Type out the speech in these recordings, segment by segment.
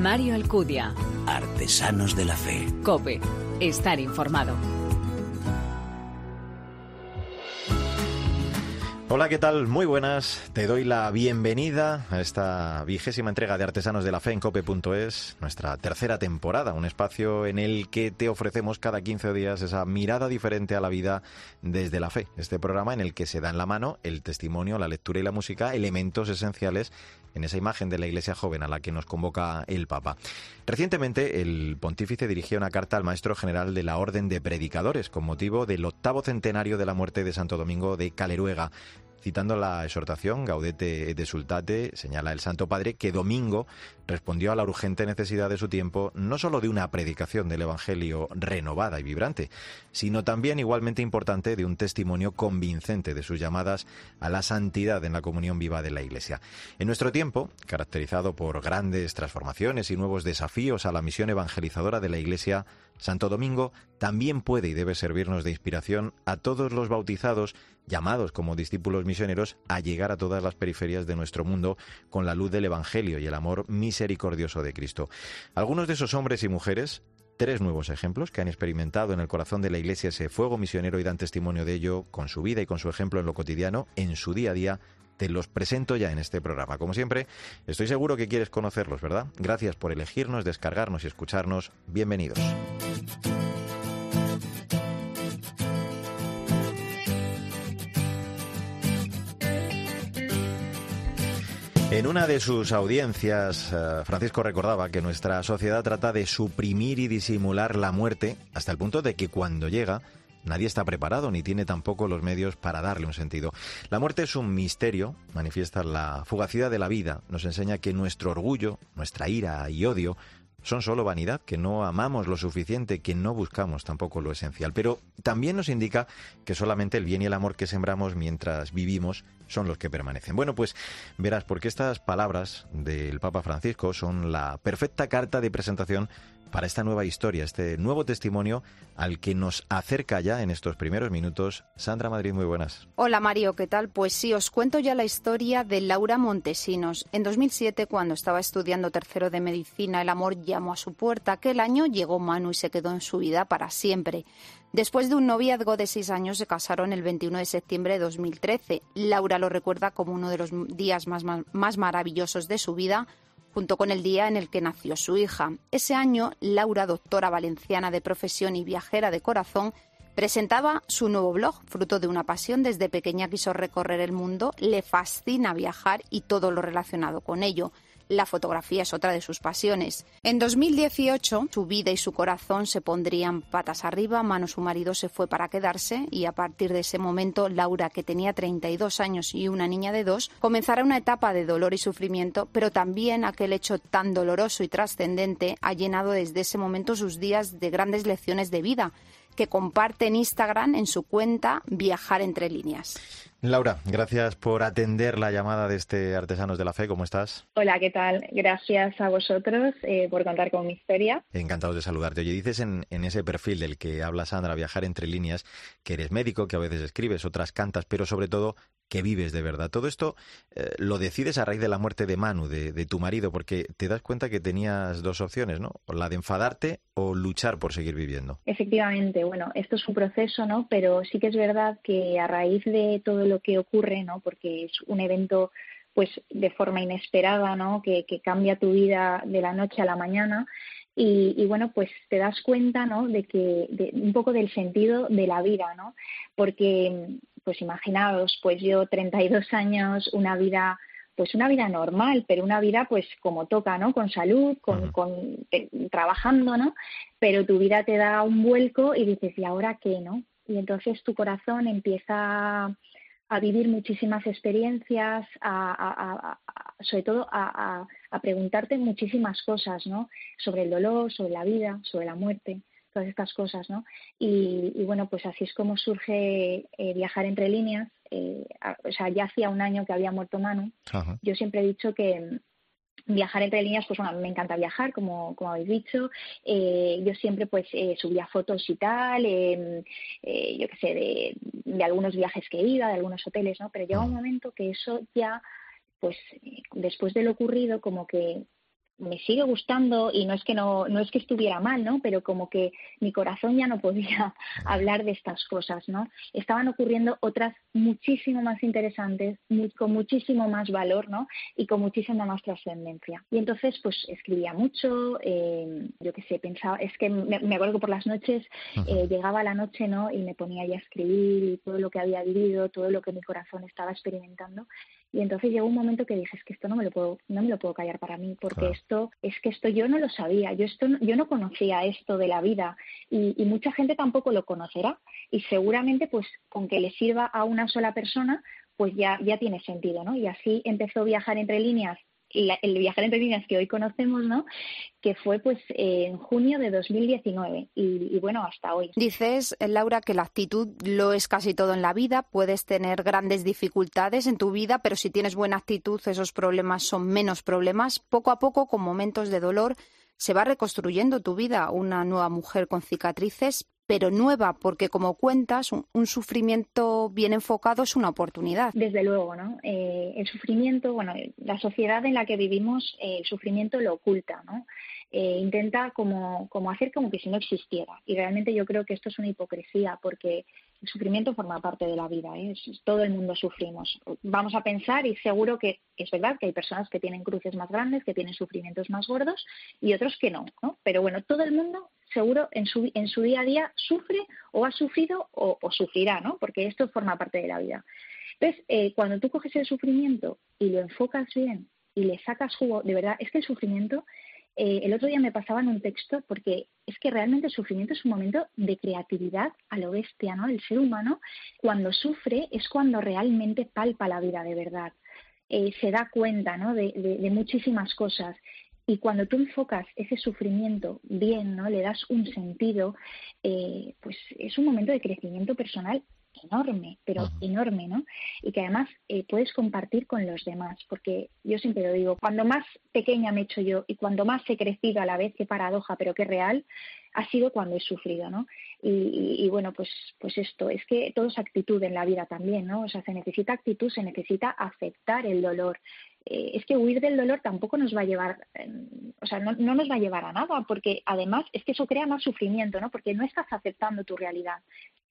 Mario Alcudia. Artesanos de la Fe. Cope. Estar informado. Hola, ¿qué tal? Muy buenas. Te doy la bienvenida a esta vigésima entrega de Artesanos de la Fe en cope.es, nuestra tercera temporada, un espacio en el que te ofrecemos cada 15 días esa mirada diferente a la vida desde la fe. Este programa en el que se da en la mano el testimonio, la lectura y la música, elementos esenciales en esa imagen de la Iglesia joven a la que nos convoca el Papa. Recientemente, el pontífice dirigió una carta al maestro general de la Orden de Predicadores con motivo del octavo centenario de la muerte de Santo Domingo de Caleruega. Citando la exhortación Gaudete de Sultate, señala el Santo Padre que Domingo respondió a la urgente necesidad de su tiempo no solo de una predicación del Evangelio renovada y vibrante, sino también igualmente importante de un testimonio convincente de sus llamadas a la santidad en la comunión viva de la Iglesia. En nuestro tiempo, caracterizado por grandes transformaciones y nuevos desafíos a la misión evangelizadora de la Iglesia, Santo Domingo también puede y debe servirnos de inspiración a todos los bautizados, llamados como discípulos misioneros, a llegar a todas las periferias de nuestro mundo con la luz del Evangelio y el amor misericordioso de Cristo. Algunos de esos hombres y mujeres tres nuevos ejemplos que han experimentado en el corazón de la Iglesia ese fuego misionero y dan testimonio de ello con su vida y con su ejemplo en lo cotidiano, en su día a día. Te los presento ya en este programa. Como siempre, estoy seguro que quieres conocerlos, ¿verdad? Gracias por elegirnos, descargarnos y escucharnos. Bienvenidos. En una de sus audiencias, eh, Francisco recordaba que nuestra sociedad trata de suprimir y disimular la muerte hasta el punto de que cuando llega nadie está preparado ni tiene tampoco los medios para darle un sentido. La muerte es un misterio, manifiesta la fugacidad de la vida, nos enseña que nuestro orgullo, nuestra ira y odio son solo vanidad, que no amamos lo suficiente, que no buscamos tampoco lo esencial. Pero también nos indica que solamente el bien y el amor que sembramos mientras vivimos son los que permanecen. Bueno, pues verás, porque estas palabras del Papa Francisco son la perfecta carta de presentación para esta nueva historia, este nuevo testimonio al que nos acerca ya en estos primeros minutos. Sandra Madrid, muy buenas. Hola Mario, ¿qué tal? Pues sí, os cuento ya la historia de Laura Montesinos. En 2007, cuando estaba estudiando tercero de medicina, el amor llamó a su puerta. Aquel año llegó Manu y se quedó en su vida para siempre. Después de un noviazgo de seis años, se casaron el 21 de septiembre de 2013. Laura lo recuerda como uno de los días más, más maravillosos de su vida junto con el día en el que nació su hija. Ese año, Laura, doctora valenciana de profesión y viajera de corazón, presentaba su nuevo blog, fruto de una pasión. Desde pequeña quiso recorrer el mundo, le fascina viajar y todo lo relacionado con ello. La fotografía es otra de sus pasiones. En 2018, su vida y su corazón se pondrían patas arriba, Mano su marido se fue para quedarse y a partir de ese momento, Laura, que tenía 32 años y una niña de dos, comenzará una etapa de dolor y sufrimiento, pero también aquel hecho tan doloroso y trascendente ha llenado desde ese momento sus días de grandes lecciones de vida que comparte en Instagram en su cuenta Viajar entre líneas. Laura, gracias por atender la llamada de este Artesanos de la Fe. ¿Cómo estás? Hola, ¿qué tal? Gracias a vosotros eh, por contar con mi historia. Encantado de saludarte. Oye, dices en, en, ese perfil del que habla Sandra, viajar entre líneas, que eres médico, que a veces escribes, otras cantas, pero sobre todo que vives de verdad. Todo esto eh, lo decides a raíz de la muerte de Manu, de, de, tu marido, porque te das cuenta que tenías dos opciones, ¿no? La de enfadarte o luchar por seguir viviendo. Efectivamente, bueno, esto es un proceso, ¿no? Pero sí que es verdad que a raíz de todo lo que ocurre, ¿no? Porque es un evento pues de forma inesperada, ¿no? Que, que cambia tu vida de la noche a la mañana. Y, y, bueno, pues te das cuenta, ¿no? De que de, un poco del sentido de la vida, ¿no? Porque pues imaginaos, pues yo 32 años, una vida pues una vida normal, pero una vida pues como toca, ¿no? Con salud, con, con eh, trabajando, ¿no? Pero tu vida te da un vuelco y dices, ¿y ahora qué, no? Y entonces tu corazón empieza a vivir muchísimas experiencias, a, a, a, sobre todo a, preguntarte muchísimas cosas, ¿no? Sobre el dolor, sobre la vida, sobre la muerte todas estas cosas, ¿no? Y, y bueno, pues así es como surge eh, viajar entre líneas. Eh, o sea, ya hacía un año que había muerto Manu. Ajá. Yo siempre he dicho que viajar entre líneas, pues bueno, me encanta viajar, como, como habéis dicho. Eh, yo siempre pues eh, subía fotos y tal, eh, eh, yo qué sé, de, de algunos viajes que iba, de algunos hoteles, ¿no? Pero llega un momento que eso ya, pues después de lo ocurrido, como que me sigue gustando y no es que no, no es que estuviera mal, ¿no? Pero como que mi corazón ya no podía hablar de estas cosas, ¿no? Estaban ocurriendo otras muchísimo más interesantes, con muchísimo más valor, ¿no? Y con muchísima más trascendencia. Y entonces, pues escribía mucho, eh, yo qué sé, pensaba, es que me, acuerdo que por las noches eh, llegaba la noche, ¿no? Y me ponía ya a escribir todo lo que había vivido, todo lo que mi corazón estaba experimentando. Y entonces llegó un momento que dije, es que esto no me lo puedo, no me lo puedo callar para mí, porque esto, es que esto yo no lo sabía, yo esto yo no conocía esto de la vida y, y, mucha gente tampoco lo conocerá. Y seguramente, pues, con que le sirva a una sola persona, pues ya, ya tiene sentido, ¿no? Y así empezó a viajar entre líneas el viajar entre líneas que hoy conocemos, ¿no? Que fue pues en junio de 2019 y, y, bueno, hasta hoy. Dices, Laura, que la actitud lo es casi todo en la vida. Puedes tener grandes dificultades en tu vida, pero si tienes buena actitud, esos problemas son menos problemas. Poco a poco, con momentos de dolor, se va reconstruyendo tu vida. Una nueva mujer con cicatrices, pero nueva, porque como cuentas, un, sufrimiento bien enfocado es una oportunidad. Desde luego, ¿no? Eh, el sufrimiento, bueno, la sociedad en la que vivimos, eh, el sufrimiento lo oculta, ¿no? Eh, intenta como, como hacer como que si no existiera. Y realmente yo creo que esto es una hipocresía, porque el sufrimiento forma parte de la vida, ¿eh? todo el mundo sufrimos. Vamos a pensar y seguro que es verdad que hay personas que tienen cruces más grandes, que tienen sufrimientos más gordos y otros que no, ¿no? Pero bueno, todo el mundo seguro en su, en su día a día sufre o ha sufrido o, sufrirá, ¿no? Porque esto forma parte de la vida. Entonces, eh, cuando tú coges el sufrimiento y lo enfocas bien y le sacas jugo, de verdad, es que el sufrimiento eh, el otro día me pasaba en un texto porque es que realmente el sufrimiento es un momento de creatividad a lo bestia, ¿no? El ser humano cuando sufre es cuando realmente palpa la vida de verdad. Eh, se da cuenta ¿no? de, muchísimas cosas y cuando tú enfocas ese sufrimiento bien, ¿no? Le das un sentido, eh, pues es un momento de crecimiento personal enorme, pero enorme, ¿no? Y que además eh, puedes compartir con los demás, porque yo siempre lo digo, cuando más pequeña me he hecho yo y cuando más he crecido a la vez, qué paradoja, pero qué real, ha sido cuando he sufrido, ¿no? Y, bueno, pues, pues esto, es que todo es actitud en la vida también, ¿no? O sea, se necesita actitud, se necesita aceptar el dolor. Eh, es que huir del dolor tampoco nos va a llevar, em, o sea, no, no, nos va a llevar a nada, porque además es que eso crea más sufrimiento, ¿no? Porque no estás aceptando tu realidad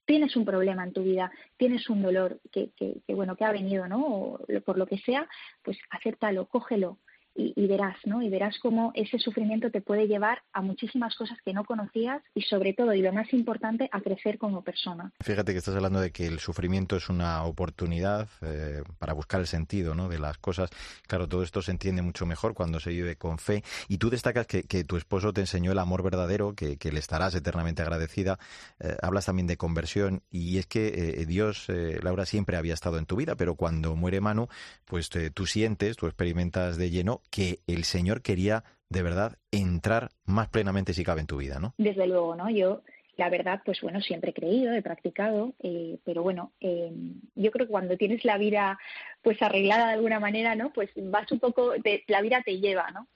tienes un problema en tu vida, tienes un dolor que, que, bueno, que ha venido, ¿no? O por lo que sea, pues acéptalo, cógelo, y, verás, ¿no? Y verás cómo ese sufrimiento te puede llevar a muchísimas cosas que no conocías y sobre todo, y lo más importante, a crecer como persona. Fíjate que estás hablando de que el sufrimiento es una oportunidad eh, para buscar el sentido, ¿no? De las cosas. Claro, todo esto se entiende mucho mejor cuando se vive con fe. Y tú destacas que, tu esposo te enseñó el amor verdadero, que, le estarás eternamente agradecida. Eh, hablas también de conversión y es que eh, Dios, Laura, siempre había estado en tu vida, pero cuando muere Manu, pues tú sientes, tú experimentas de lleno que el Señor quería de verdad entrar más plenamente si cabe en tu vida, ¿no? Desde luego, ¿no? Yo la verdad, pues bueno, siempre he creído, he practicado, eh, pero bueno, eh, yo creo que cuando tienes la vida pues arreglada de alguna manera, ¿no? Pues vas un poco, la vida te lleva, ¿no?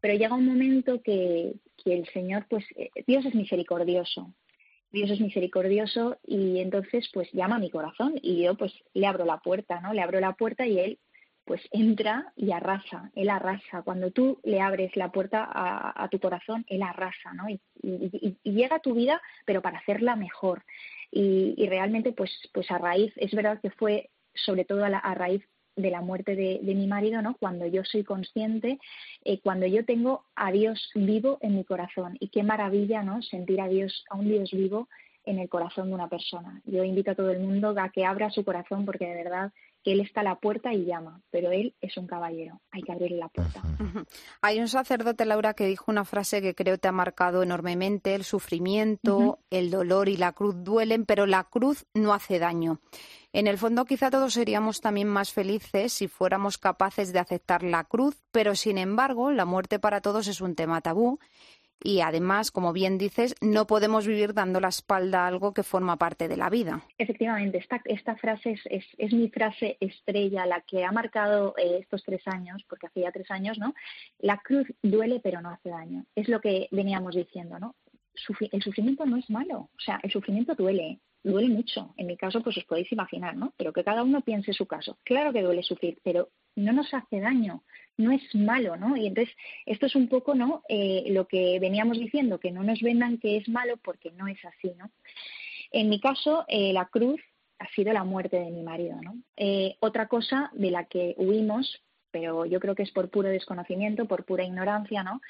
Pero llega un momento que, que el Señor, pues eh, Dios es misericordioso, Dios es misericordioso y entonces pues llama a mi corazón y yo pues le abro la puerta, ¿no? Le abro la puerta y él pues entra y arrasa, él arrasa. Cuando tú le abres la puerta a, tu corazón, él arrasa, ¿no? Y, llega a tu vida, pero para hacerla mejor. Y, realmente, pues, pues a raíz, es verdad que fue sobre todo a, a raíz de la muerte de, mi marido, ¿no? Cuando yo soy consciente, eh, cuando yo tengo a Dios vivo en mi corazón. Y qué maravilla, ¿no? Sentir a Dios, a un Dios vivo en el corazón de una persona. Yo invito a todo el mundo a que abra su corazón porque de verdad que él está a la puerta y llama, pero él es un caballero, hay que abrirle la puerta. Hay un sacerdote, Laura, que dijo una frase que creo te ha marcado enormemente, el sufrimiento, el dolor y la cruz duelen, pero la cruz no hace daño. En el fondo quizá todos seríamos también más felices si fuéramos capaces de aceptar la cruz, pero sin embargo la muerte para todos es un tema tabú y además, como bien dices, no podemos vivir dando la espalda a algo que forma parte de la vida. Efectivamente, esta, esta frase es, es, mi frase estrella, la que ha marcado eh, estos tres años, porque hace ya tres años, ¿no? La cruz duele pero no hace daño. Es lo que veníamos diciendo, ¿no? el sufrimiento no es malo, o sea, el sufrimiento duele, duele mucho. En mi caso, pues os podéis imaginar, ¿no? Pero que cada uno piense su caso. Claro que duele sufrir, pero no nos hace daño, no es malo, ¿no? Y entonces, esto es un poco, ¿no? Eh, lo que veníamos diciendo, que no nos vendan que es malo porque no es así, ¿no? En mi caso, eh, la cruz ha sido la muerte de mi marido, ¿no? Eh, otra cosa de la que huimos, pero yo creo que es por puro desconocimiento, por pura ignorancia, ¿no?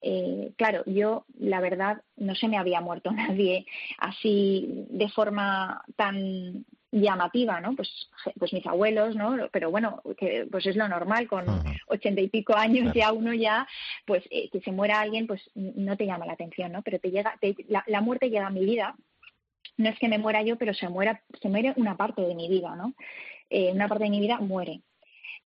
Eh, claro, yo la verdad no se me había muerto nadie así de forma tan llamativa, ¿no? Pues, pues mis abuelos, ¿no? Pero bueno, que pues es lo normal, con ochenta y pico años ya uno ya, pues eh, que se muera alguien, pues no te llama la atención, ¿no? Pero te llega, la, muerte llega a mi vida, no es que me muera yo, pero se muera, se muere una parte de mi vida, ¿no? Eh, una parte de mi vida muere.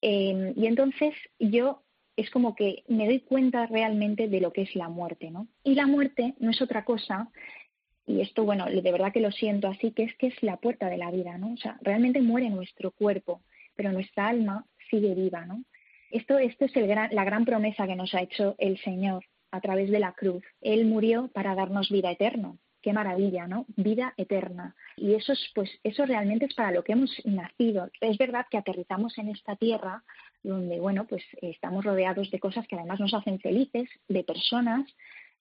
Y entonces yo es como que me doy cuenta realmente de lo que es la muerte, ¿no? Y la muerte no es otra cosa, y esto, bueno, de verdad que lo siento así, que es que es la puerta de la vida, ¿no? O sea, realmente muere nuestro cuerpo, pero nuestra alma sigue viva, ¿no? Esto, esto es el gran, la gran promesa que nos ha hecho el Señor a través de la cruz. Él murió para darnos vida eterna. Qué maravilla, ¿no? Vida eterna. Y eso es, pues, eso realmente es para lo que hemos nacido. Es verdad que aterrizamos en esta tierra donde, bueno, pues estamos rodeados de cosas que además nos hacen felices, de personas,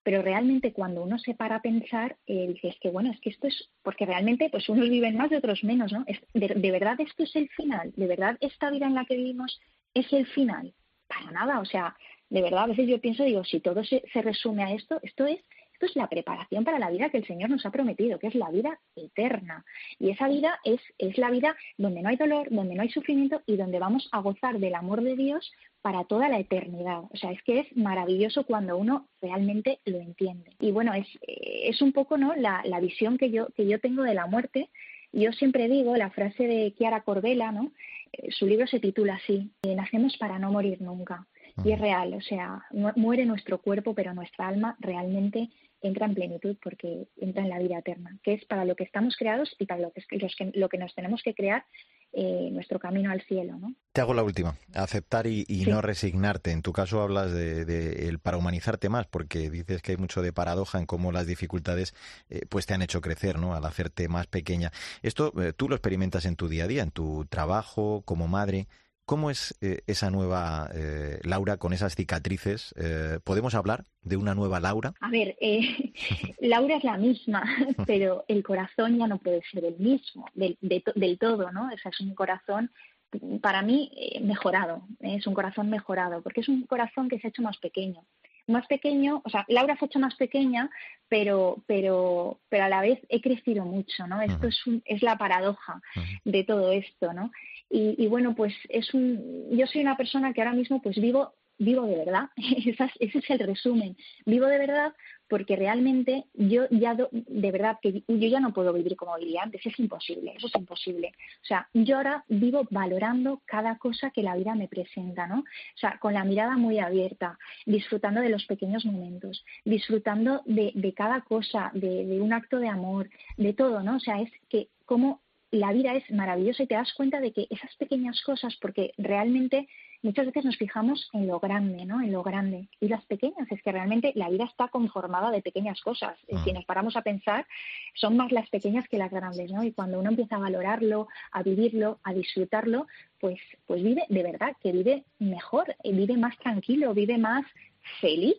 pero realmente cuando uno se para a pensar, eh, dices que bueno, es que esto es, porque realmente pues unos viven más y otros menos, ¿no? de, verdad esto es el final? ¿De verdad esta vida en la que vivimos es el final? Para nada, o sea, de verdad a veces yo pienso, digo, si todo se resume a esto, esto es esto es la preparación para la vida que el Señor nos ha prometido, que es la vida eterna. Y esa vida es, es la vida donde no hay dolor, donde no hay sufrimiento y donde vamos a gozar del amor de Dios para toda la eternidad. O sea, es que es maravilloso cuando uno realmente lo entiende. Y bueno, es, es un poco ¿no? la, la visión que yo, que yo tengo de la muerte. Yo siempre digo la frase de Chiara Corbella, ¿no? Eh, su libro se titula así, Nacemos para no morir nunca. Y es real, o sea, muere nuestro cuerpo, pero nuestra alma realmente entra en plenitud porque entra en la vida eterna, que es para lo que estamos creados y para lo que, lo que nos tenemos que crear eh, nuestro camino al cielo. ¿no? Te hago la última, aceptar y, no resignarte. En tu caso hablas de, el para humanizarte más, porque dices que hay mucho de paradoja en cómo las dificultades eh, pues te han hecho crecer, ¿no? Al hacerte más pequeña. Esto eh, tú lo experimentas en tu día a día, en tu trabajo, como madre. ¿Cómo es eh, esa nueva eh, Laura con esas cicatrices? Eh, ¿Podemos hablar de una nueva Laura? A ver, Laura es la misma, pero el corazón ya no puede ser el mismo del, del todo, ¿no? O sea, es un corazón, para mí, mejorado, es un corazón mejorado, porque es un corazón que se ha hecho más pequeño más pequeño, o sea, Laura se ha hecho más pequeña, pero, pero, pero a la vez he crecido mucho, ¿no? Esto es, es la paradoja de todo esto, ¿no? Y, bueno, pues es un, yo soy una persona que ahora mismo pues vivo, vivo de verdad, ese es el resumen, vivo de verdad porque realmente yo ya de verdad que yo ya no puedo vivir como vivía antes, es imposible, eso es imposible. O sea, yo ahora vivo valorando cada cosa que la vida me presenta, ¿no? O sea, con la mirada muy abierta, disfrutando de los pequeños momentos, disfrutando de, de cada cosa, de, de un acto de amor, de todo, ¿no? O sea, es que como la vida es maravillosa y te das cuenta de que esas pequeñas cosas, porque realmente muchas veces nos fijamos en lo grande, ¿no? En lo grande. Y las pequeñas, es que realmente la vida está conformada de pequeñas cosas. Ah. Si nos paramos a pensar, son más las pequeñas que las grandes, ¿no? Y cuando uno empieza a valorarlo, a vivirlo, a disfrutarlo, pues, pues vive de verdad, que vive mejor, vive más tranquilo, vive más feliz.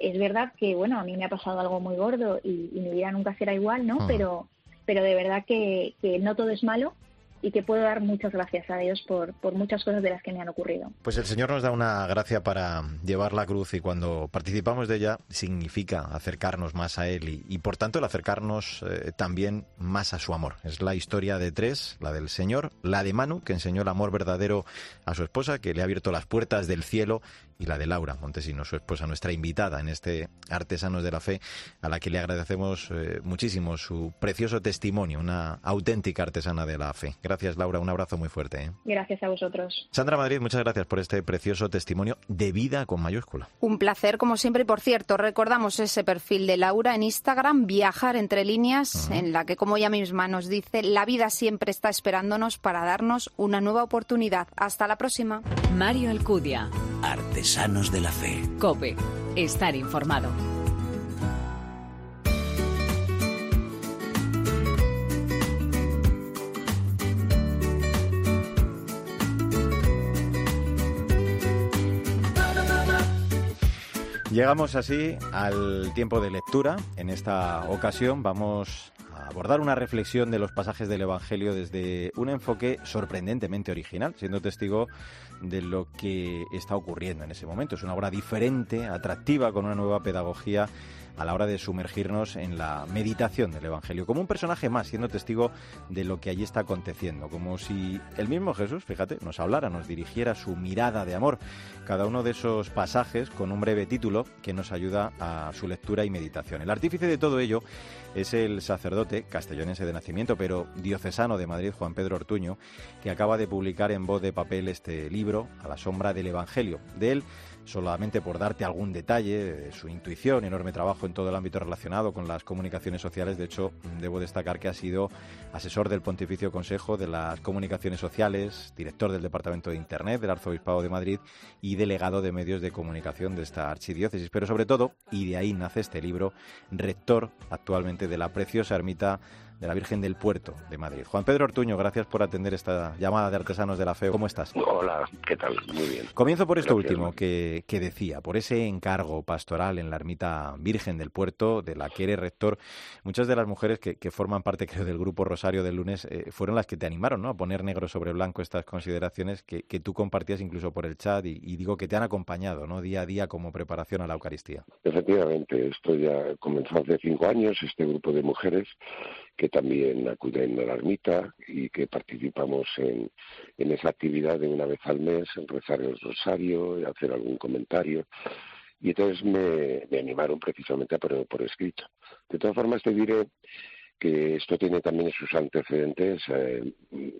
Es verdad que, bueno, a mí me ha pasado algo muy gordo y, mi vida nunca será igual, ¿no? Ah. Pero pero de verdad que, que no todo es malo y que puedo dar muchas gracias a Dios por, por, muchas cosas de las que me han ocurrido. Pues el Señor nos da una gracia para llevar la cruz y cuando participamos de ella significa acercarnos más a Él y, y por tanto el acercarnos eh, también más a su amor. Es la historia de tres, la del Señor, la de Manu, que enseñó el amor verdadero a su esposa, que le ha abierto las puertas del cielo y la de Laura Montesino, su esposa, nuestra invitada en este Artesanos de la Fe, a la que le agradecemos eh, muchísimo su precioso testimonio, una auténtica artesana de la fe. Gracias, Laura, un abrazo muy fuerte. ¿eh? Gracias a vosotros. Sandra Madrid, muchas gracias por este precioso testimonio de vida con mayúscula. Un placer, como siempre, y por cierto, recordamos ese perfil de Laura en Instagram, Viajar entre líneas, en la que, como ella misma nos dice, la vida siempre está esperándonos para darnos una nueva oportunidad. Hasta la próxima. Mario Alcudia artesanos de la fe. Cope, estar informado. Llegamos así al tiempo de lectura. En esta ocasión vamos abordar una reflexión de los pasajes del Evangelio desde un enfoque sorprendentemente original, siendo testigo de lo que está ocurriendo en ese momento. Es una obra diferente, atractiva, con una nueva pedagogía a la hora de sumergirnos en la meditación del Evangelio, como un personaje más, siendo testigo de lo que allí está aconteciendo, como si el mismo Jesús, fíjate, nos hablara, nos dirigiera su mirada de amor, cada uno de esos pasajes con un breve título que nos ayuda a su lectura y meditación. El artífice de todo ello es el sacerdote castellonense de nacimiento, pero diocesano de Madrid, Juan Pedro Ortuño, que acaba de publicar en voz de papel este libro, A la sombra del Evangelio. De él solamente por darte algún detalle, su intuición, enorme trabajo en todo el ámbito relacionado con las comunicaciones sociales. De hecho, debo destacar que ha sido asesor del Pontificio Consejo de las Comunicaciones Sociales, director del Departamento de Internet del Arzobispado de Madrid y delegado de medios de comunicación de esta archidiócesis. Pero sobre todo, y de ahí nace este libro, rector actualmente de la preciosa ermita de la Virgen del Puerto de Madrid. Juan Pedro Ortuño, gracias por atender esta llamada de artesanos de la fe. ¿Cómo estás? Hola, ¿qué tal? Muy bien. Comienzo por esto último que, que, decía, por ese encargo pastoral en la ermita Virgen del Puerto, de la que eres rector. Muchas de las mujeres que, que forman parte, creo, del grupo Rosario del lunes, eh, fueron las que te animaron ¿no? a poner negro sobre blanco estas consideraciones que, que tú compartías incluso por el chat y, y, digo que te han acompañado ¿no? día a día como preparación a la Eucaristía. Efectivamente, esto ya comenzó hace cinco años, este grupo de mujeres que también acuden a la ermita y que participamos en, en esa actividad de una vez al mes, en rezar el rosario, hacer algún comentario. Y entonces me, me animaron precisamente a ponerlo por escrito. De todas formas, te diré que esto tiene también sus antecedentes eh,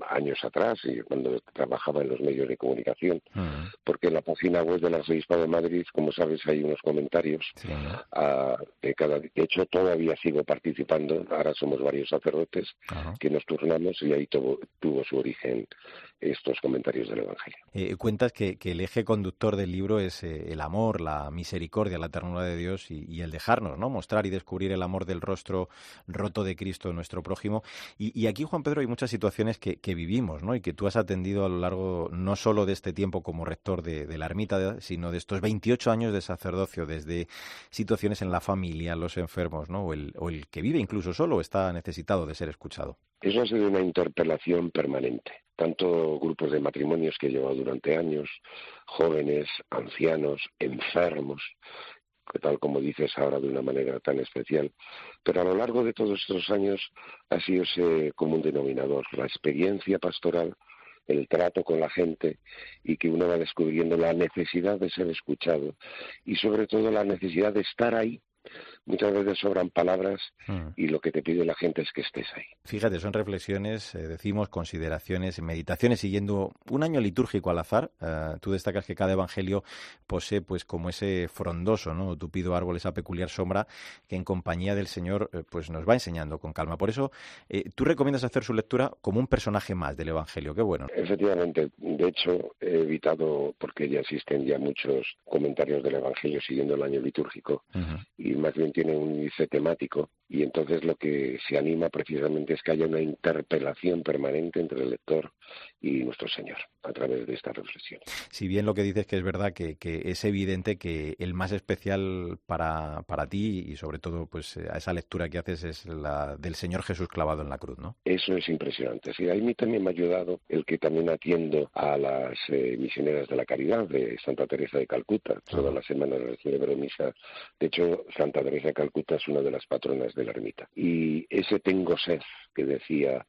años atrás, y cuando trabajaba en los medios de comunicación, uh-huh. porque en la página web del Arzobispado de Madrid, como sabes, hay unos comentarios. Sí. De, cada, de hecho, todavía sigo participando, ahora somos varios sacerdotes que nos turnamos y ahí tuvo, tuvo su origen estos comentarios del Evangelio. Eh, cuentas que, que, el eje conductor del libro es eh, el amor, la misericordia, la ternura de Dios y, y, el dejarnos, ¿no? Mostrar y descubrir el amor del rostro roto de Cristo, nuestro prójimo. Y, y aquí, Juan Pedro, hay muchas situaciones que, que, vivimos, ¿no? Y que tú has atendido a lo largo no solo de este tiempo como rector de, de la ermita, sino de estos 28 años de sacerdocio, desde situaciones en la familia, los enfermos, ¿no? O el, o el que vive incluso solo está necesitado de ser escuchado. Eso ha sido una interpelación permanente. Tanto grupos de matrimonios que he llevado durante años, jóvenes, ancianos, enfermos, tal como dices ahora de una manera tan especial, pero a lo largo de todos estos años ha sido ese común denominador, la experiencia pastoral, el trato con la gente y que uno va descubriendo la necesidad de ser escuchado y sobre todo la necesidad de estar ahí muchas veces sobran palabras mm. y lo que te pide la gente es que estés ahí. Fíjate, son reflexiones, eh, decimos, consideraciones, meditaciones siguiendo un año litúrgico al azar. Uh, tú destacas que cada evangelio posee pues como ese frondoso, ¿no? tupido árbol, esa peculiar sombra que en compañía del Señor eh, pues nos va enseñando con calma. Por eso, eh, tú recomiendas hacer su lectura como un personaje más del evangelio. Qué bueno. Efectivamente, de hecho, he evitado, porque ya existen ya muchos comentarios del evangelio siguiendo el año litúrgico, uh -huh. y más bien tiene un índice temático y entonces lo que se anima precisamente es que haya una interpelación permanente entre el lector y nuestro Señor a través de esta reflexión. Si bien lo que dices que es verdad que, que es evidente que el más especial para, para ti y sobre todo pues a esa lectura que haces es la del Señor Jesús clavado en la cruz, ¿no? Eso es impresionante. Sí, a mí también me ha ayudado el que también atiendo a las eh, misioneras de la caridad de Santa Teresa de Calcuta. Todas las semanas celebro misa. De hecho, Santa Teresa de Calcuta es una de las patronas de la ermita. Y ese tengo sed que decía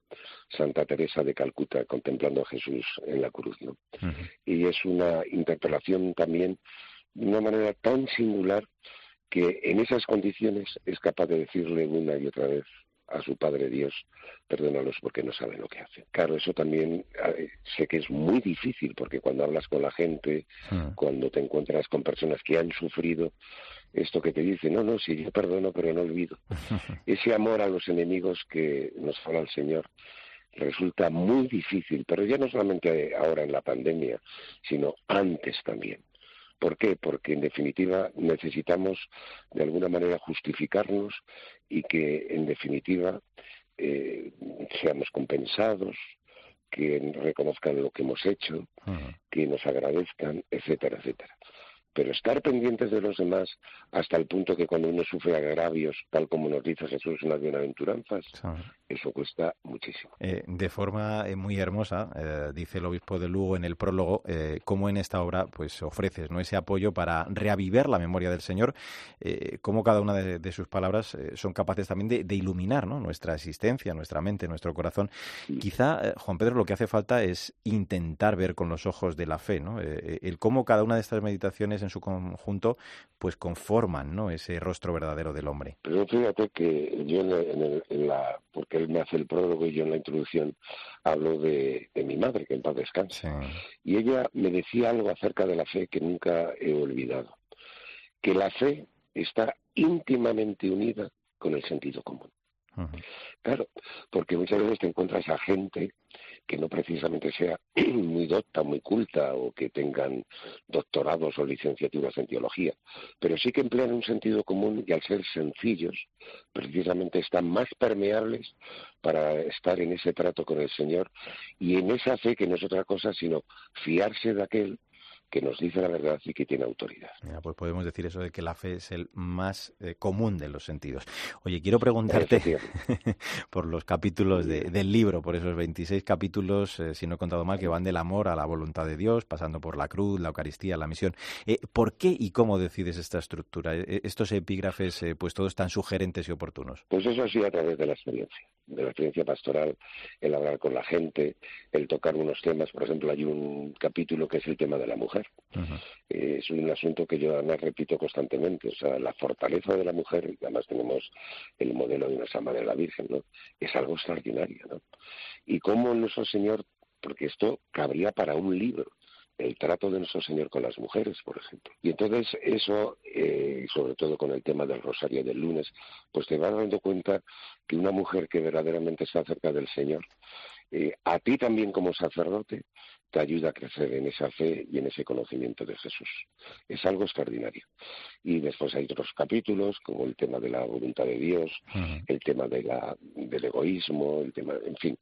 Santa Teresa de Calcuta contemplando a Jesús en la cruz, ¿no? Uh -huh. Y es una interpelación también de una manera tan singular que en esas condiciones es capaz de decirle una y otra vez a su Padre Dios, perdónalos porque no saben lo que hacen. Claro, eso también eh, sé que es muy difícil porque cuando hablas con la gente, mm. cuando te encuentras con personas que han sufrido, esto que te dicen, no, no, sí, yo perdono pero no olvido. Ese amor a los enemigos que nos habla el Señor resulta muy difícil, pero ya no solamente ahora en la pandemia, sino antes también. ¿Por qué? Porque en definitiva necesitamos de alguna manera justificarnos y que en definitiva eh, seamos compensados, que reconozcan lo que hemos hecho, uh -huh. que nos agradezcan, etcétera, etcétera. Pero estar pendientes de los demás hasta el punto que cuando uno sufre agravios, tal como nos dice Jesús en las bienaventuranzas, eso cuesta muchísimo. Eh, de forma eh, muy hermosa, eh, dice el obispo de Lugo en el prólogo, cómo en esta obra pues ofreces ¿no? ese apoyo para reavivar la memoria del Señor, cómo cada una de, sus palabras son capaces también de, iluminar nuestra existencia, nuestra mente, nuestro corazón. Quizá, Juan Pedro, lo que hace falta es intentar ver con los ojos de la fe, ¿no? el cómo cada una de estas meditaciones en su conjunto pues conforman ¿no? ese rostro verdadero del hombre. Pero fíjate que yo en, la, porque él me hace el prólogo y yo en la introducción hablo de, mi madre, que en paz descanse. Y ella me decía algo acerca de la fe que nunca he olvidado, que la fe está íntimamente unida con el sentido común. Claro, porque muchas veces te encuentras a gente que no precisamente sea muy docta, muy culta o que tengan doctorados o licenciaturas en teología, pero sí que emplean un sentido común y al ser sencillos, precisamente están más permeables para estar en ese trato con el Señor y en esa fe que no es otra cosa sino fiarse de aquel que nos dice la verdad y que tiene autoridad. pues podemos decir eso de que la fe es el más eh, común de los sentidos. Oye, quiero preguntarte por los capítulos del libro, por esos 26 capítulos, eh, si no he contado mal, que van del amor a la voluntad de Dios, pasando por la cruz, la Eucaristía, la misión. Eh, ¿Por qué y cómo decides esta estructura? estos epígrafes, pues todos tan sugerentes y oportunos. Pues eso sí a través de la experiencia, de la experiencia pastoral, el hablar con la gente, el tocar unos temas. Por ejemplo, hay un capítulo que es el tema de la mujer eh, es un asunto que yo además repito constantemente. O sea, la fortaleza de la mujer, y además tenemos el modelo de nuestra Madre la Virgen, ¿no? Es algo extraordinario, ¿no? Y cómo nuestro Señor, porque esto cabría para un libro, el trato de nuestro Señor con las mujeres, por ejemplo. Y entonces eso, eh, sobre todo con el tema del rosario del lunes, pues te vas dando cuenta que una mujer que verdaderamente está cerca del Señor, eh, a ti también como sacerdote, te ayuda a crecer en esa fe y en ese conocimiento de Jesús. Es algo extraordinario. Y después hay otros capítulos, como el tema de la voluntad de Dios, el tema de la, del egoísmo, el tema, en fin,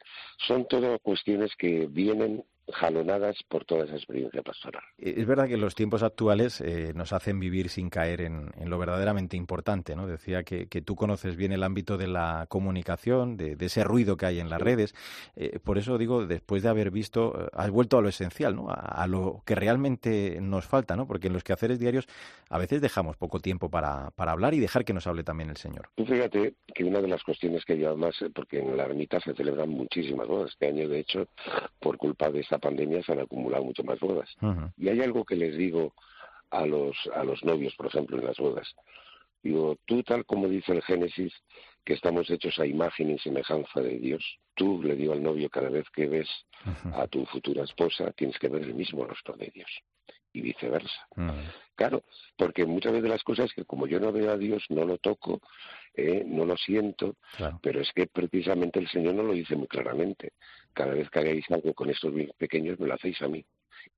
son todas cuestiones que vienen jalonadas por toda esa experiencia pastoral. Eh, es verdad que los tiempos actuales eh, nos hacen vivir sin caer en, lo verdaderamente importante, ¿no? Decía que, tú conoces bien el ámbito de la comunicación, de, ese ruido que hay en las redes. Eh, por eso digo, después de haber visto, has vuelto a lo esencial, ¿no? A, lo que realmente nos falta, ¿no? Porque en los quehaceres diarios a veces dejamos poco tiempo para, para hablar y dejar que nos hable también el Señor. Tú fíjate que una de las cuestiones que yo más, porque en la ermita se celebran muchísimas bodas, este año de hecho, por culpa de esta pandemia se han acumulado mucho más bodas. Y hay algo que les digo a los, a los novios, por ejemplo, en las bodas. Digo, tú tal como dice el Génesis, que estamos hechos a imagen y semejanza de Dios, tú le digo al novio cada vez que ves a tu futura esposa, tienes que ver el mismo rostro de Dios y viceversa. Claro, porque muchas veces las cosas que como yo no veo a Dios, no lo toco, eh, no lo siento, pero es que precisamente el Señor no lo dice muy claramente. Cada vez que hagáis algo con estos pequeños, me lo hacéis a mí.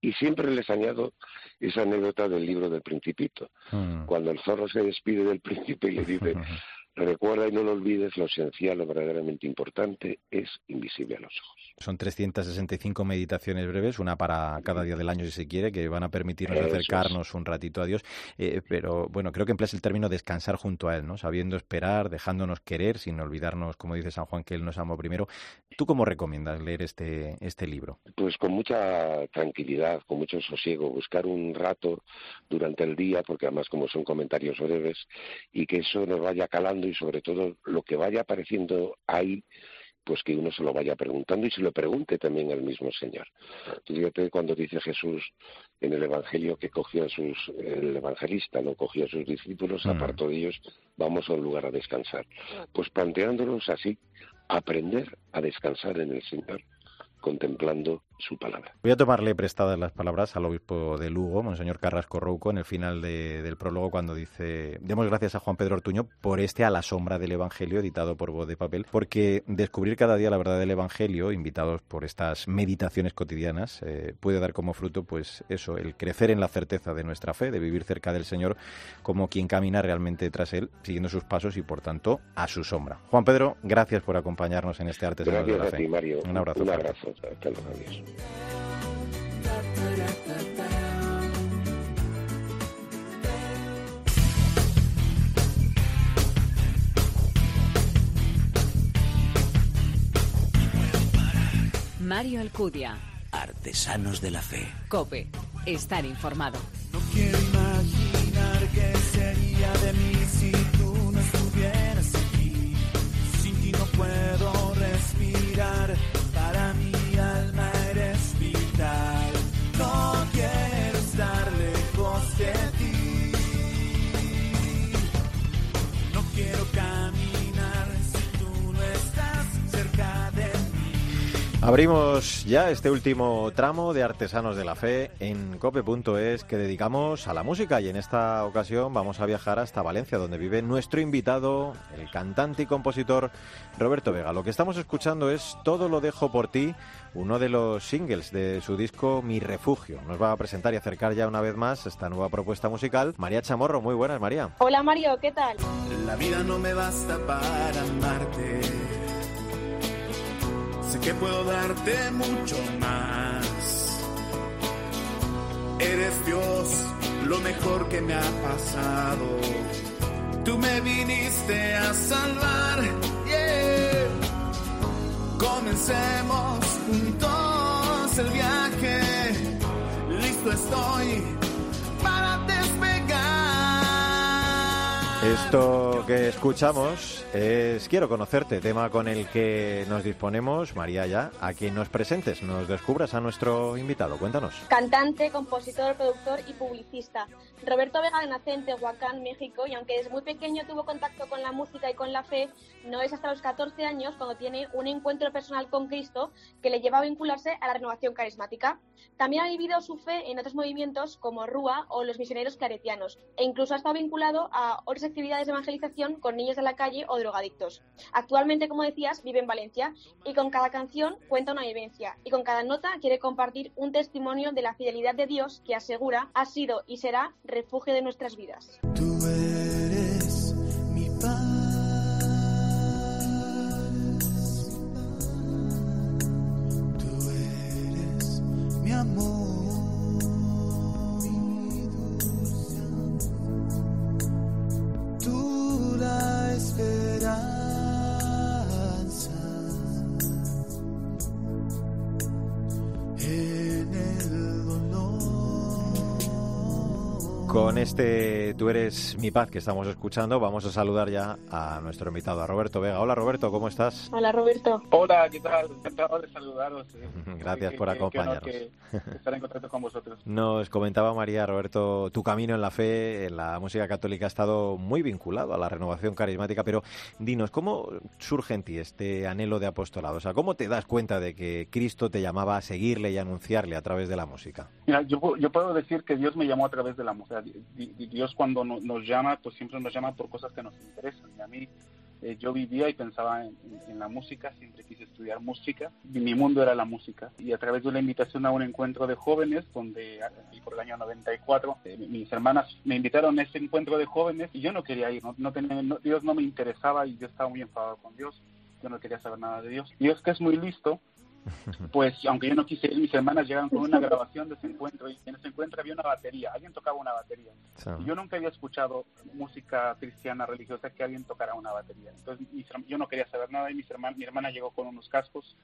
Y siempre les añado esa anécdota del libro del Principito, mm. cuando el zorro se despide del príncipe y le dice, Recuerda y no lo olvides, lo esencial, lo verdaderamente importante es invisible a los ojos. Son 365 meditaciones breves, una para cada día del año si se quiere, que van a permitirnos acercarnos un ratito a Dios. Eh, pero bueno, creo que empleas el término descansar junto a Él, ¿no? Sabiendo esperar, dejándonos querer, sin olvidarnos, como dice San Juan, que Él nos amó primero. ¿Tú cómo recomiendas leer este, este libro? Pues con mucha tranquilidad, con mucho sosiego, buscar un rato durante el día, porque además como son comentarios breves, y que eso nos vaya calando y sobre todo lo que vaya apareciendo ahí pues que uno se lo vaya preguntando y se lo pregunte también al mismo Señor. Fíjate cuando dice Jesús en el Evangelio que cogió a sus, el evangelista, no cogió a sus discípulos, apartó de ellos, vamos a un lugar a descansar. Pues planteándonos así, aprender a descansar en el Señor contemplando su palabra. Voy a tomarle prestadas las palabras al obispo de Lugo, Monseñor Carrasco Rouco, en el final del prólogo, cuando dice: Demos gracias a Juan Pedro Ortuño por este A la sombra del Evangelio, editado por Voz de Papel, porque descubrir cada día la verdad del Evangelio, invitados por estas meditaciones cotidianas, eh, puede dar como fruto, pues eso, el crecer en la certeza de nuestra fe, de vivir cerca del Señor como quien camina realmente tras Él, siguiendo sus pasos y, por tanto, a su sombra. Juan Pedro, gracias por acompañarnos en este arte de la Fe. Mario. Un abrazo. Un abrazo. Hasta luego. Mario Alcudia. Artesanos de la Fe. Cope. Estar informado. No quiero imaginar qué sería de mí si tú no estuvieras aquí. Sin ti no puedo Abrimos ya este último tramo de Artesanos de la Fe en cope.es que dedicamos a la música y en esta ocasión vamos a viajar hasta Valencia donde vive nuestro invitado, el cantante y compositor Roberto Vega. Lo que estamos escuchando es Todo lo dejo por ti, uno de los singles de su disco Mi Refugio. Nos va a presentar y acercar ya una vez más esta nueva propuesta musical. María Chamorro, muy buenas María. Hola Mario, ¿qué tal? La vida no me basta para amarte. Sé que puedo darte mucho más. Eres Dios, lo mejor que me ha pasado. Tú me viniste a salvar. yeah. Comencemos juntos el viaje. Listo estoy para despegar. Esto que escuchamos es Quiero conocerte, tema con el que nos disponemos, María, ya, a que nos presentes, nos descubras a nuestro invitado. Cuéntanos. Cantante, compositor, productor y publicista. Roberto Vega nace en Tehuacán, México, y aunque desde muy pequeño tuvo contacto con la música y con la fe, no es hasta los 14 años cuando tiene un encuentro personal con Cristo que le lleva a vincularse a la renovación carismática. También ha vivido su fe en otros movimientos como Rúa o los misioneros claretianos, e incluso ha estado vinculado a otras actividades de evangelización con niños de la calle o drogadictos. Actualmente, como decías, vive en Valencia y con cada canción cuenta una vivencia y con cada nota quiere compartir un testimonio de la fidelidad de Dios que asegura ha sido y será refugio de nuestras vidas. Tú eres mi paz. Tú eres mi amor. Este Tú eres mi paz que estamos escuchando, vamos a saludar ya a nuestro invitado, a Roberto Vega. Hola Roberto, ¿cómo estás? Hola Roberto. Hola, ¿qué tal? Encantado de saludaros. eh. Gracias por qué- qué honor acompañarnos. que- estar en contacto con vosotros. Nos comentaba María Roberto, tu camino en la fe, en la música católica ha estado muy vinculado a la renovación carismática, pero dinos, ¿cómo surge en ti este anhelo de apostolado? O sea, ¿cómo te das cuenta de que Cristo te llamaba a seguirle y anunciarle a través de la música? Mira, yo, yo puedo decir que Dios me llamó a través de la música. Di- di- Dios cuando no- nos llama, pues siempre nos llama por cosas que nos interesan. Y a mí, eh, yo vivía y pensaba en, la música, siempre quise estudiar música. Y mi mundo era la música. Y a través de la invitación a un encuentro de jóvenes, donde y por el año 94, eh, mis hermanas me invitaron a ese encuentro de jóvenes y yo no quería ir. No, no tenía- no- Dios no me interesaba y yo estaba muy enfadado con Dios. Yo no quería saber nada de Dios. Dios que es muy listo, pues aunque yo no quise ir, mis hermanas llegaron con una grabación de ese encuentro y en ese encuentro había una batería, alguien tocaba una batería. Y yo nunca había escuchado música cristiana religiosa que alguien tocara una batería. Entonces mis yo no quería saber nada y mis herman- mi hermana llegó con unos cascos,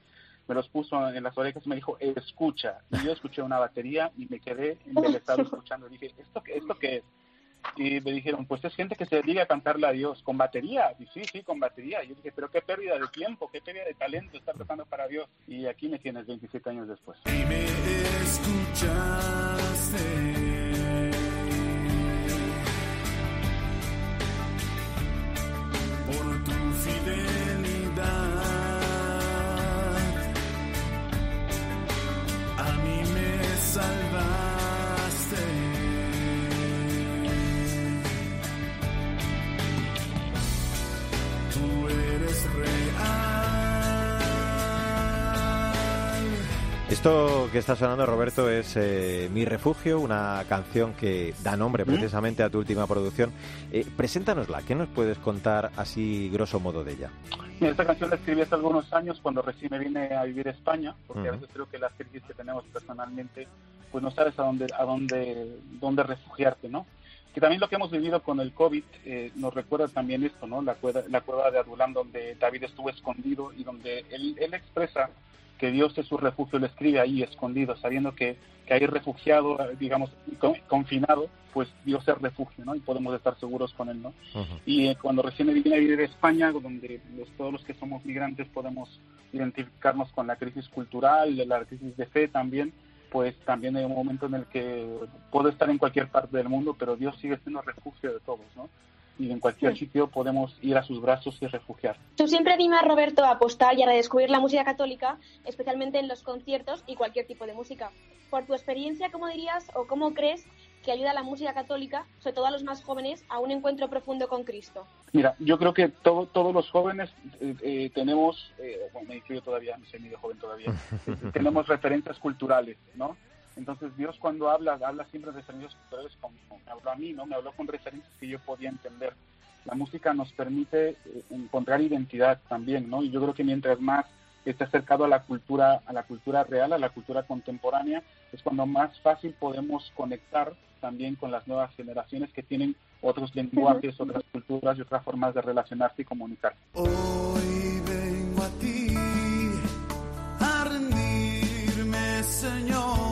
me los puso en las orejas y me dijo, escucha. Y yo escuché una batería y me quedé embelesado escuchando. Dije, ¿esto, qué- ¿esto qué es? Y me dijeron, pues es gente que se dedica a cantarle a Dios con batería. Y sí, sí, con batería. Y yo dije, pero qué pérdida de tiempo, qué pérdida de talento estar tocando para Dios. Y aquí me tienes 27 años después. y me escuchaste. Esto que está sonando, Roberto, es eh, Mi Refugio, una canción que da nombre precisamente a tu última producción. Eh, preséntanosla, ¿qué nos puedes contar así grosso modo de ella? Esta canción la escribí hace algunos años cuando recién me vine a vivir a España, porque a Ujú. veces creo que las crisis que tenemos personalmente, pues no sabes a dónde, a dónde, dónde refugiarte, ¿no? Que también lo que hemos vivido con el COVID eh, nos recuerda también esto, ¿no? La cueva, la cueva de Adulam donde David estuvo escondido y donde él, él expresa que Dios es su refugio, lo escribe ahí escondido, sabiendo que, que hay refugiado, digamos, confinado, pues Dios es refugio, ¿no? Y podemos estar seguros con Él, ¿no? Y eh, cuando recién me vine a vivir a España, donde todos los que somos migrantes podemos identificarnos con la crisis cultural, la crisis de fe también, pues también hay un momento en el que puedo estar en cualquier parte del mundo, pero Dios sigue siendo refugio de todos, ¿no? Y en cualquier sitio podemos ir a sus brazos y refugiar. Tú siempre animas, Roberto, a apostar y a redescubrir la música católica, especialmente en los conciertos y cualquier tipo de música. Por tu experiencia, ¿cómo dirías o cómo crees que ayuda a la música católica, sobre todo a los más jóvenes, a un encuentro profundo con Cristo? Mira, yo creo que todo, todos los jóvenes eh, eh, tenemos, eh, bueno, me incluyo todavía, soy medio joven todavía, tenemos referencias culturales, ¿no? Entonces Dios cuando habla, habla siempre de referencias culturales como me habló a mí, ¿no? Me habló con referencias que yo podía entender. La música nos permite eh, encontrar identidad también, ¿no? Y yo creo que mientras más esté acercado a la cultura, a la cultura real, a la cultura contemporánea, es cuando más fácil podemos conectar también con las nuevas generaciones que tienen otros lenguajes, otras culturas y otras formas de relacionarse y comunicar. Hoy vengo a ti a rendirme, Señor.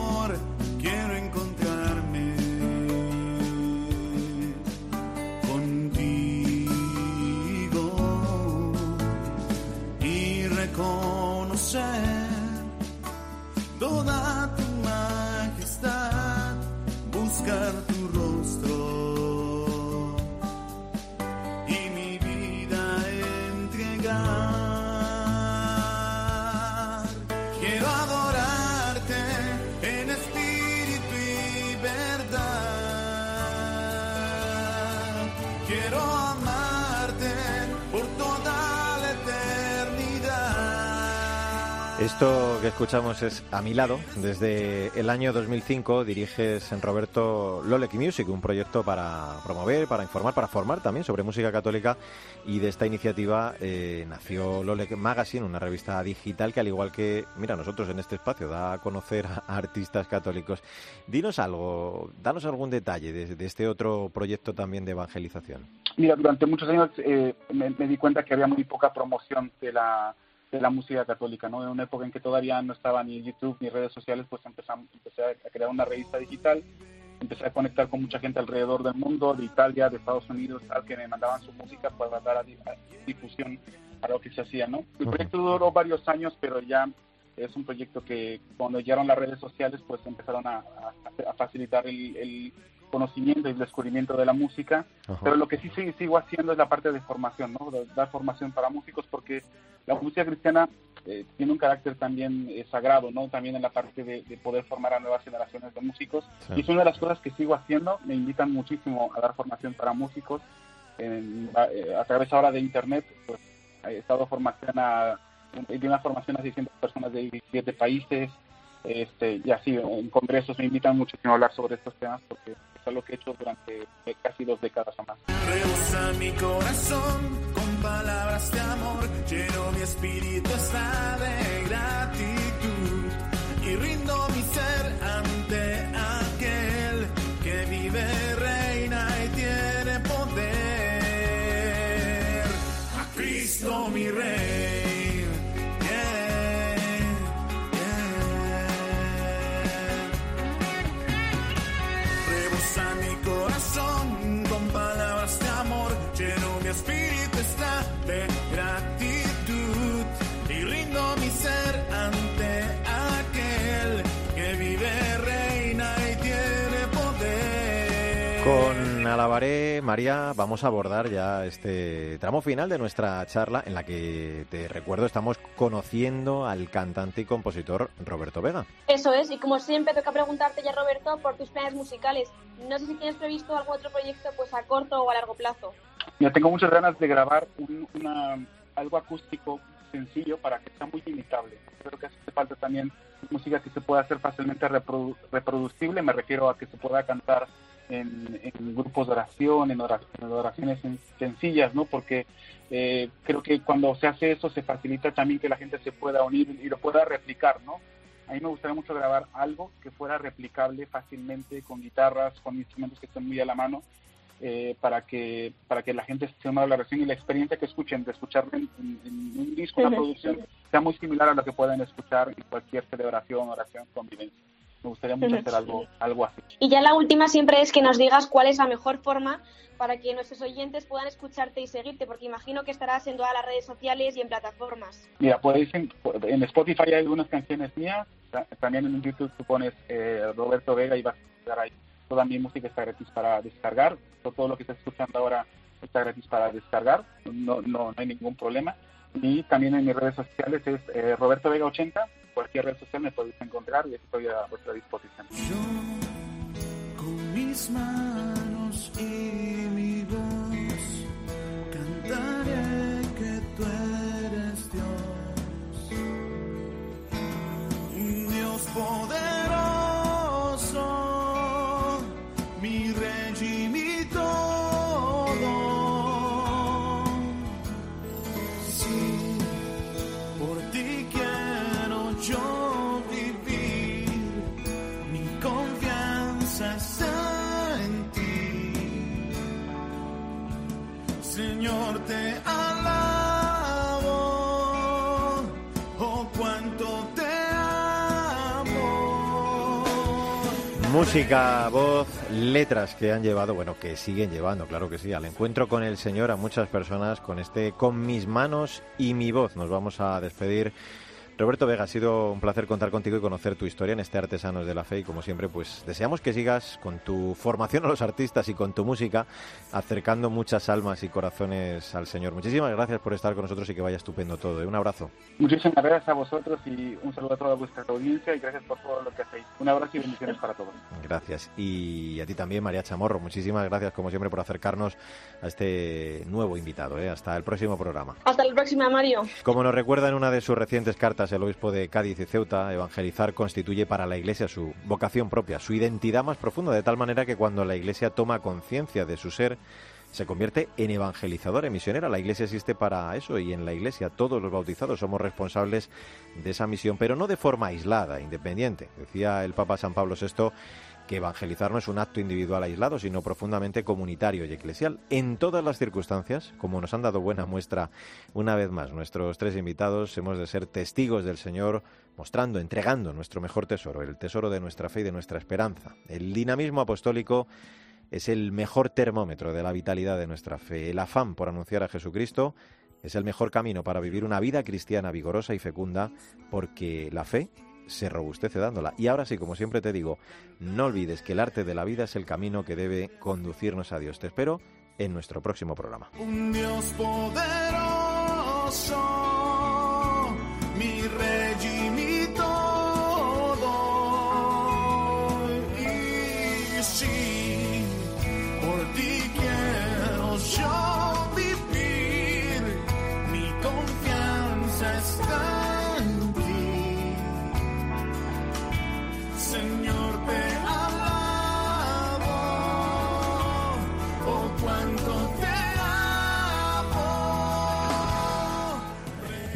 Esto que escuchamos es A mi lado. Desde el año 2005 diriges en Roberto Lolek Music, un proyecto para promover, para informar, para formar también sobre música católica. Y de esta iniciativa eh, nació Lolek Magazine, una revista digital que al igual que, mira, nosotros en este espacio da a conocer a artistas católicos. Dinos algo, danos algún detalle de, de este otro proyecto también de evangelización. Mira, durante muchos años eh, me, me di cuenta que había muy poca promoción de la de la música católica, ¿no? En una época en que todavía no estaba ni YouTube ni redes sociales, pues empezamos, empecé a crear una revista digital, empecé a conectar con mucha gente alrededor del mundo, de Italia, de Estados Unidos, tal, que me mandaban su música para dar a, a difusión a lo que se hacía, ¿no? El proyecto duró varios años, pero ya es un proyecto que cuando llegaron las redes sociales, pues empezaron a, a- a facilitar el, el conocimiento y el descubrimiento de la música, Ajá. pero lo que sí sigo, sigo haciendo es la parte de formación, ¿no? De dar formación para músicos, porque la música cristiana eh, tiene un carácter también eh, sagrado, ¿no? También en la parte de, de poder formar a nuevas generaciones de músicos. Sí. Y es una de las cosas que sigo haciendo. Me invitan muchísimo a dar formación para músicos. En- a, eh, a través ahora de Internet, pues he estado formación a, di una formación a 600 personas de 17 países. Este, y así, en congresos me invitan muchísimo a hablar sobre estos temas porque es algo que he hecho durante eh, casi dos décadas o más. Rebosa mi corazón con palabras de amor, lleno mi espíritu está de gratitud y rindo mi ser ante aquel que vive, Alabaré, María, vamos a abordar ya este tramo final de nuestra charla en la que, te recuerdo, estamos conociendo al cantante y compositor Roberto Vega. Eso es, y como siempre toca preguntarte ya, Roberto, por tus planes musicales. No sé si tienes previsto algún otro proyecto pues a corto o a largo plazo. Mira, tengo muchas ganas de grabar un- una, algo acústico sencillo para que sea muy imitable. Creo que hace falta también música que se pueda hacer fácilmente reprodu- reproducible. Me refiero a que se pueda cantar en, en grupos de oración, en, ora- en oraciones sen- sencillas, ¿no? Porque eh, creo que cuando se hace eso se facilita también que la gente se pueda unir y lo pueda replicar, ¿no? A mí me gustaría mucho grabar algo que fuera replicable fácilmente con guitarras, con instrumentos que estén muy a la mano eh, para que para que la gente se una la reacción y la experiencia que escuchen de escuchar en, un disco, una producción, sea muy similar a lo que pueden escuchar en cualquier celebración, oración, convivencia. Me gustaría mucho hacer algo, algo así. Y ya la última siempre es que nos digas cuál es la mejor forma para que nuestros oyentes puedan escucharte y seguirte, porque imagino que estarás en todas las redes sociales y en plataformas. Mira, pues en, en Spotify hay algunas canciones mías, también en YouTube tú pones eh, Roberto Vega y vas a ver ahí toda mi música está gratis para descargar, todo lo que estás escuchando ahora está gratis para descargar, no, no, hay ningún problema. Y también en mis redes sociales es eh, Roberto Vega 80, cualquier red social me podéis encontrar y estoy a vuestra disposición. Yo, con mis manos y mi voz, cantaré que tú eres Dios, Dios poderoso, Señor, te alabo, oh cuánto te amo. Música, voz, letras que han llevado, bueno, que siguen llevando, claro que sí, al encuentro con el Señor a muchas personas con este Con mis manos y mi voz. Nos vamos a despedir. Roberto Vega, ha sido un placer contar contigo y conocer tu historia en este Artesanos de la Fe y como siempre pues deseamos que sigas con tu formación a los artistas y con tu música acercando muchas almas y corazones al Señor. Muchísimas gracias por estar con nosotros y que vaya estupendo todo. ¿eh? Un abrazo. Muchísimas gracias a vosotros y un saludo a toda vuestra audiencia y gracias por todo lo que hacéis. Un abrazo y bendiciones para todos. Gracias. Y a ti también, María Chamorro. Muchísimas gracias, como siempre, por acercarnos a este nuevo invitado. ¿eh? Hasta el próximo programa. Hasta la próxima, Mario. Como nos recuerda en una de sus recientes cartas el obispo de Cádiz y Ceuta, evangelizar constituye para la Iglesia su vocación propia, su identidad más profunda, de tal manera que cuando la Iglesia toma conciencia de su ser, se convierte en evangelizadora, en misionera. La Iglesia existe para eso y en la Iglesia todos los bautizados somos responsables de esa misión, pero no de forma aislada, independiente. Decía el Papa San Pablo VI que evangelizar no es un acto individual aislado, sino profundamente comunitario y eclesial. En todas las circunstancias, como nos han dado buena muestra una vez más nuestros tres invitados, hemos de ser testigos del Señor, mostrando, entregando nuestro mejor tesoro, el tesoro de nuestra fe y de nuestra esperanza. El dinamismo apostólico es el mejor termómetro de la vitalidad de nuestra fe. El afán por anunciar a Jesucristo es el mejor camino para vivir una vida cristiana vigorosa y fecunda, porque la fe se robustece dándola. Y ahora sí, como siempre te digo, no olvides que el arte de la vida es el camino que debe conducirnos a Dios. Te espero en nuestro próximo programa. Un Dios poderoso, mi